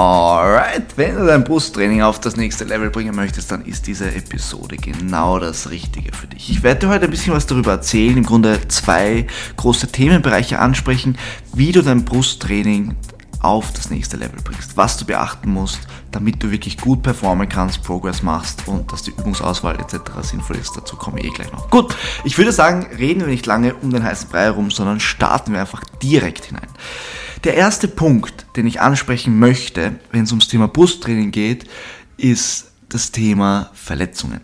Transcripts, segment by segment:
Alright, wenn du dein Brusttraining auf das nächste Level bringen möchtest, dann ist diese Episode genau das Richtige für dich. Ich werde dir heute ein bisschen was darüber erzählen, im Grunde zwei große Themenbereiche ansprechen, wie du dein Brusttraining auf das nächste Level bringst, was du beachten musst, damit du wirklich gut performen kannst, Progress machst und dass die Übungsauswahl etc. sinnvoll ist. Dazu komme ich eh gleich noch. Gut, ich würde sagen, reden wir nicht lange um den heißen Brei herum, sondern starten wir einfach direkt hinein. Der erste Punkt, den ich ansprechen möchte, wenn es ums Thema Brusttraining geht, ist das Thema Verletzungen.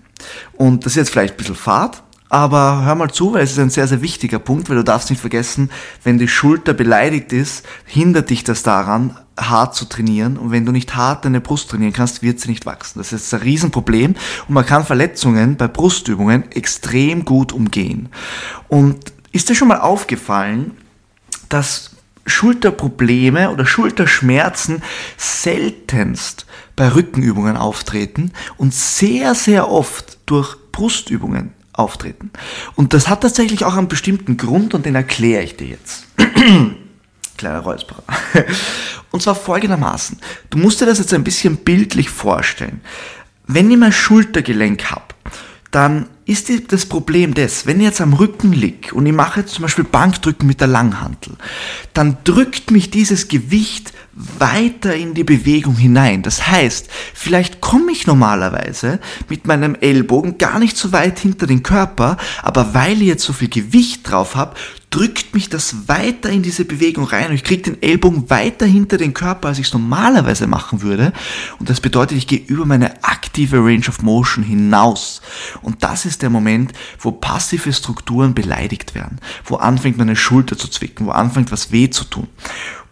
Und das ist jetzt vielleicht ein bisschen fad, aber hör mal zu, weil es ist ein sehr, sehr wichtiger Punkt, weil du darfst nicht vergessen, wenn die Schulter beleidigt ist, hindert dich das daran, hart zu trainieren. Und wenn du nicht hart deine Brust trainieren kannst, wird sie nicht wachsen. Das ist ein Riesenproblem. Und man kann Verletzungen bei Brustübungen extrem gut umgehen. Und ist dir schon mal aufgefallen, dass Schulterprobleme oder Schulterschmerzen seltenst bei Rückenübungen auftreten und sehr, sehr oft durch Brustübungen auftreten. Und das hat tatsächlich auch einen bestimmten Grund und den erkläre ich dir jetzt. Kleiner Räusperer. Und zwar folgendermaßen. Du musst dir das jetzt ein bisschen bildlich vorstellen. Wenn ich mein Schultergelenk habe, dann ist das Problem das, wenn ich jetzt am Rücken liege und ich mache jetzt zum Beispiel Bankdrücken mit der Langhantel, dann drückt mich dieses Gewicht weiter in die Bewegung hinein. Das heißt, vielleicht komme ich normalerweise mit meinem Ellbogen gar nicht so weit hinter den Körper, aber weil ich jetzt so viel Gewicht drauf habe, drückt mich das weiter in diese Bewegung rein und ich kriege den Ellbogen weiter hinter den Körper, als ich es normalerweise machen würde. Und das bedeutet, ich gehe über meine aktive Range of Motion hinaus. Und das ist der Moment, wo passive Strukturen beleidigt werden, wo anfängt meine Schulter zu zwicken, wo anfängt was weh zu tun.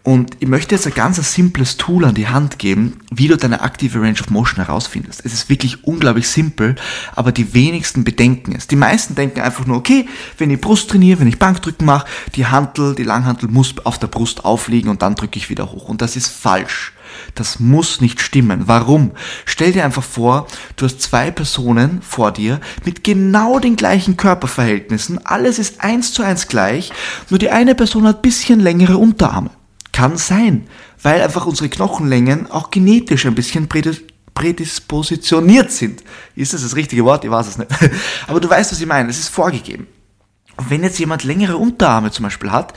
Und ich möchte jetzt ein ganz simples Tool an die Hand geben, wie du deine aktive Range of Motion herausfindest. Es ist wirklich unglaublich simpel, aber die wenigsten bedenken es. Die meisten denken einfach nur, okay, wenn ich Brust trainiere, wenn ich Bankdrücken mache, die Hantel, die Langhantel muss auf der Brust aufliegen und dann drücke ich wieder hoch. Und das ist falsch. Das muss nicht stimmen. Warum? Stell dir einfach vor, du hast zwei Personen vor dir mit genau den gleichen Körperverhältnissen. Alles ist eins zu eins gleich, nur die eine Person hat bisschen längere Unterarme. Kann sein, weil einfach unsere Knochenlängen auch genetisch ein bisschen prädispositioniert sind. Ist das das richtige Wort? Ich weiß es nicht. Aber du weißt, was ich meine. Es ist vorgegeben. Und wenn jetzt jemand längere Unterarme zum Beispiel hat,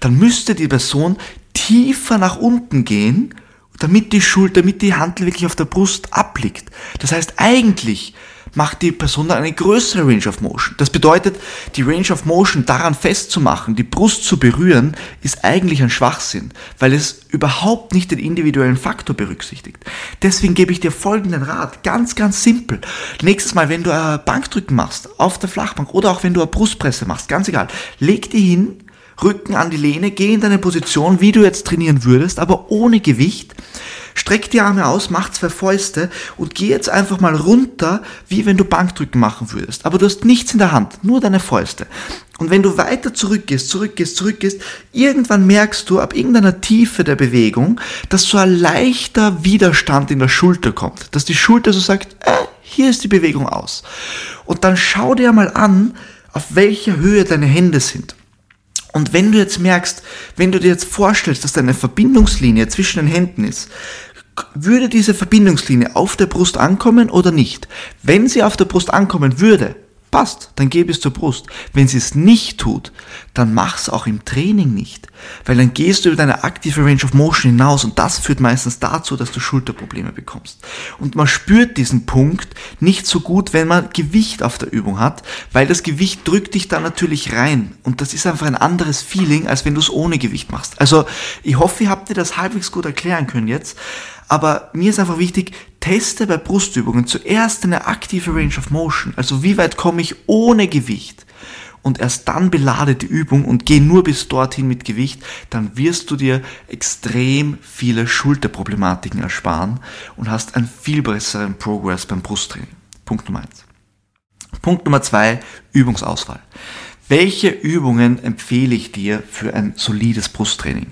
dann müsste die Person tiefer nach unten gehen, damit die Schulter, damit die Handel wirklich auf der Brust abliegt. Das heißt, eigentlich macht die Person dann eine größere Range of Motion. Das bedeutet, die Range of Motion daran festzumachen, die Brust zu berühren, ist eigentlich ein Schwachsinn, weil es überhaupt nicht den individuellen Faktor berücksichtigt. Deswegen gebe ich dir folgenden Rat, ganz, ganz simpel. Nächstes Mal, wenn du Bankdrücken machst, auf der Flachbank oder auch wenn du eine Brustpresse machst, ganz egal, leg die hin, Rücken an die Lehne, geh in deine Position, wie du jetzt trainieren würdest, aber ohne Gewicht Streck die Arme aus, mach zwei Fäuste und geh jetzt einfach mal runter, wie wenn du Bankdrücken machen würdest. Aber du hast nichts in der Hand, nur deine Fäuste. Und wenn du weiter zurückgehst, zurückgehst, zurückgehst, irgendwann merkst du ab irgendeiner Tiefe der Bewegung, dass so ein leichter Widerstand in der Schulter kommt. Dass die Schulter so sagt, äh, hier ist die Bewegung aus. Und dann schau dir mal an, auf welcher Höhe deine Hände sind. Und wenn du jetzt merkst, wenn du dir jetzt vorstellst, dass da eine Verbindungslinie zwischen den Händen ist, würde diese Verbindungslinie auf der Brust ankommen oder nicht? Wenn sie auf der Brust ankommen würde, passt, dann gebe es zur Brust. Wenn sie es nicht tut, dann mach es auch im Training nicht. Weil dann gehst du über deine aktive Range of Motion hinaus und das führt meistens dazu, dass du Schulterprobleme bekommst. Und man spürt diesen Punkt nicht so gut, wenn man Gewicht auf der Übung hat, weil das Gewicht drückt dich da natürlich rein. Und das ist einfach ein anderes Feeling, als wenn du es ohne Gewicht machst. Also ich hoffe, ihr habt dir das halbwegs gut erklären können jetzt. Aber mir ist einfach wichtig, teste bei Brustübungen zuerst eine aktive Range of Motion. Also wie weit komme ich ohne Gewicht? Und erst dann belade die Übung und geh nur bis dorthin mit Gewicht, dann wirst du dir extrem viele Schulterproblematiken ersparen und hast einen viel besseren Progress beim Brusttraining. Punkt Nummer eins. Punkt Nummer zwei, Übungsauswahl. Welche Übungen empfehle ich dir für ein solides Brusttraining?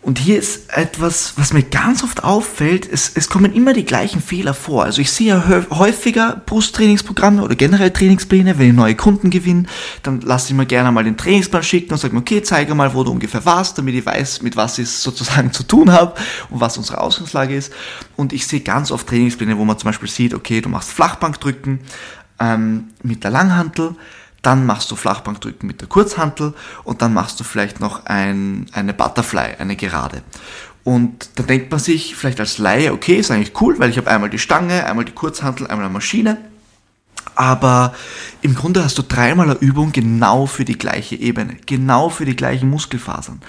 Und hier ist etwas, was mir ganz oft auffällt, es, es kommen immer die gleichen Fehler vor. Also ich sehe ja häufiger Brusttrainingsprogramme oder generell Trainingspläne, wenn ich neue Kunden gewinne, dann lasse ich mir gerne mal den Trainingsplan schicken und sage mir, okay, zeige mal, wo du ungefähr warst, damit ich weiß, mit was ich sozusagen zu tun habe und was unsere Ausgangslage ist. Und ich sehe ganz oft Trainingspläne, wo man zum Beispiel sieht, okay, du machst Flachbankdrücken ähm, mit der Langhantel, dann machst du Flachbankdrücken mit der Kurzhantel und dann machst du vielleicht noch ein, eine Butterfly, eine Gerade. Und da denkt man sich vielleicht als Laie, okay, ist eigentlich cool, weil ich habe einmal die Stange, einmal die Kurzhantel, einmal eine Maschine. Aber im Grunde hast du dreimal eine Übung genau für die gleiche Ebene, genau für die gleichen Muskelfasern.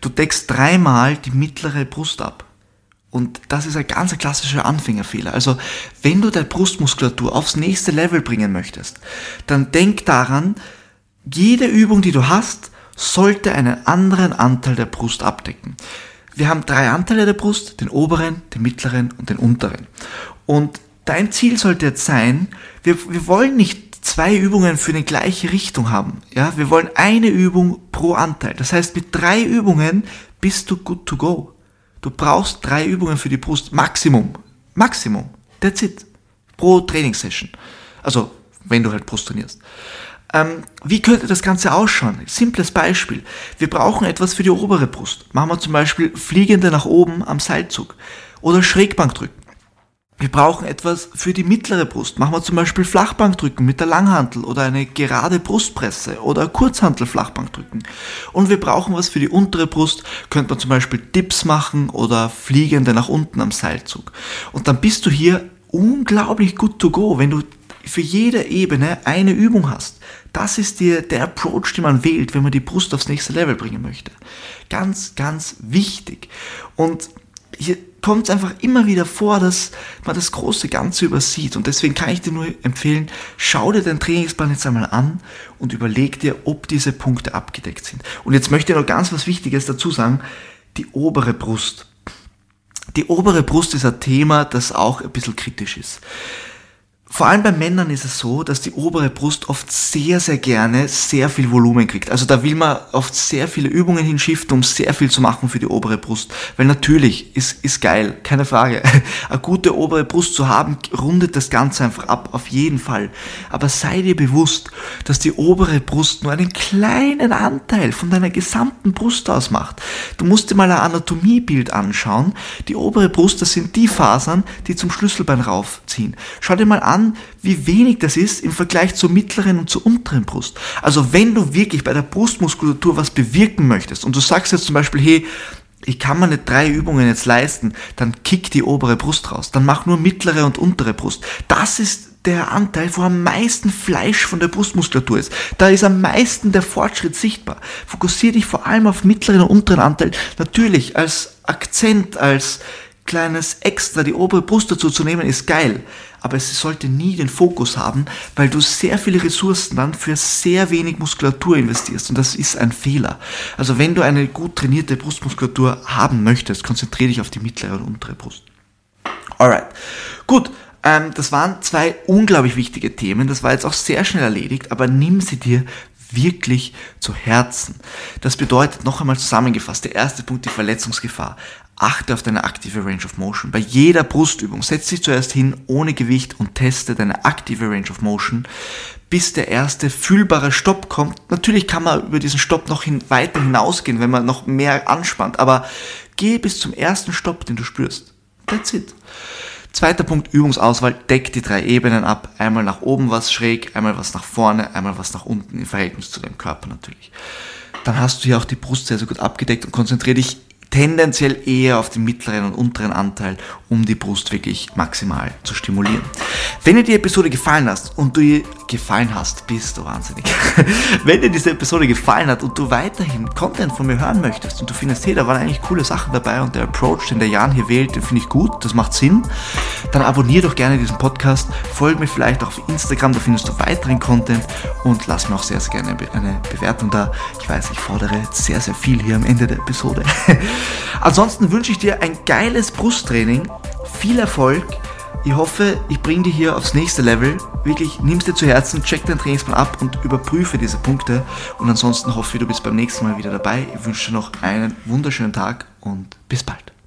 Du deckst dreimal die mittlere Brust ab. Und das ist ein ganz klassischer Anfängerfehler. Also, wenn du deine Brustmuskulatur aufs nächste Level bringen möchtest, dann denk daran, jede Übung, die du hast, sollte einen anderen Anteil der Brust abdecken. Wir haben drei Anteile der Brust, den oberen, den mittleren und den unteren. Und dein Ziel sollte jetzt sein, wir, wir wollen nicht zwei Übungen für eine gleiche Richtung haben. Ja, wir wollen eine Übung pro Anteil. Das heißt, mit drei Übungen bist du good to go. Du brauchst drei Übungen für die Brust. Maximum. Maximum. That's it. Pro Trainingssession. Also, wenn du halt Brust trainierst. Ähm, wie könnte das Ganze ausschauen? Simples Beispiel. Wir brauchen etwas für die obere Brust. Machen wir zum Beispiel Fliegende nach oben am Seilzug. Oder Schrägbankdrücken. Wir brauchen etwas für die mittlere Brust. Machen wir zum Beispiel Flachbankdrücken mit der Langhantel oder eine gerade Brustpresse oder Kurzhantel Flachbankdrücken. Und wir brauchen was für die untere Brust. Könnte man zum Beispiel Dips machen oder Fliegende nach unten am Seilzug. Und dann bist du hier unglaublich good to go, wenn du für jede Ebene eine Übung hast. Das ist dir der Approach, den man wählt, wenn man die Brust aufs nächste Level bringen möchte. Ganz, ganz wichtig. Und hier kommt es einfach immer wieder vor, dass man das große Ganze übersieht. Und deswegen kann ich dir nur empfehlen, schau dir deinen Trainingsplan jetzt einmal an und überleg dir, ob diese Punkte abgedeckt sind. Und jetzt möchte ich noch ganz was Wichtiges dazu sagen. Die obere Brust. Die obere Brust ist ein Thema, das auch ein bisschen kritisch ist. Vor allem bei Männern ist es so, dass die obere Brust oft sehr, sehr gerne sehr viel Volumen kriegt. Also da will man oft sehr viele Übungen hinschiften, um sehr viel zu machen für die obere Brust. Weil natürlich ist, ist geil, keine Frage. Eine gute obere Brust zu haben, rundet das Ganze einfach ab, auf jeden Fall. Aber sei dir bewusst, dass die obere Brust nur einen kleinen Anteil von deiner gesamten Brust ausmacht. Du musst dir mal ein Anatomiebild anschauen. Die obere Brust, das sind die Fasern, die zum Schlüsselbein raufziehen. Schau dir mal an, an, wie wenig das ist im Vergleich zur mittleren und zur unteren Brust. Also wenn du wirklich bei der Brustmuskulatur was bewirken möchtest und du sagst jetzt zum Beispiel, hey, ich kann mir nicht drei Übungen jetzt leisten, dann kick die obere Brust raus. Dann mach nur mittlere und untere Brust. Das ist der Anteil, wo am meisten Fleisch von der Brustmuskulatur ist. Da ist am meisten der Fortschritt sichtbar. Fokussiere dich vor allem auf mittleren und unteren Anteil. Natürlich als Akzent, als kleines Extra die obere Brust dazu zu nehmen, ist geil. Aber es sollte nie den Fokus haben, weil du sehr viele Ressourcen dann für sehr wenig Muskulatur investierst. Und das ist ein Fehler. Also wenn du eine gut trainierte Brustmuskulatur haben möchtest, konzentriere dich auf die mittlere und untere Brust. Alright. Gut. Ähm, das waren zwei unglaublich wichtige Themen. Das war jetzt auch sehr schnell erledigt, aber nimm sie dir wirklich zu Herzen. Das bedeutet noch einmal zusammengefasst, der erste Punkt, die Verletzungsgefahr. Achte auf deine aktive Range of Motion. Bei jeder Brustübung setz dich zuerst hin ohne Gewicht und teste deine aktive Range of Motion, bis der erste fühlbare Stopp kommt. Natürlich kann man über diesen Stopp noch hin, weiter hinausgehen, wenn man noch mehr anspannt, aber geh bis zum ersten Stopp, den du spürst. That's it. Zweiter Punkt, Übungsauswahl, deck die drei Ebenen ab. Einmal nach oben was schräg, einmal was nach vorne, einmal was nach unten im Verhältnis zu deinem Körper natürlich. Dann hast du hier auch die Brust sehr, sehr gut abgedeckt und konzentriere dich tendenziell eher auf den mittleren und unteren Anteil, um die Brust wirklich maximal zu stimulieren. Wenn dir die Episode gefallen hast und du ihr gefallen hast, bist du wahnsinnig. Wenn dir diese Episode gefallen hat und du weiterhin Content von mir hören möchtest und du findest, hey, da waren eigentlich coole Sachen dabei und der Approach, den der Jan hier wählt, den finde ich gut, das macht Sinn, dann abonniere doch gerne diesen Podcast, folge mir vielleicht auch auf Instagram, da findest du weiteren Content und lass mir auch sehr, sehr gerne eine Bewertung da. Ich weiß, ich fordere sehr, sehr viel hier am Ende der Episode. Ansonsten wünsche ich dir ein geiles Brusttraining, viel Erfolg. Ich hoffe, ich bringe dich hier aufs nächste Level. Wirklich, nimm es dir zu Herzen, check deinen Trainingsplan ab und überprüfe diese Punkte. Und ansonsten hoffe ich, du bist beim nächsten Mal wieder dabei. Ich wünsche dir noch einen wunderschönen Tag und bis bald.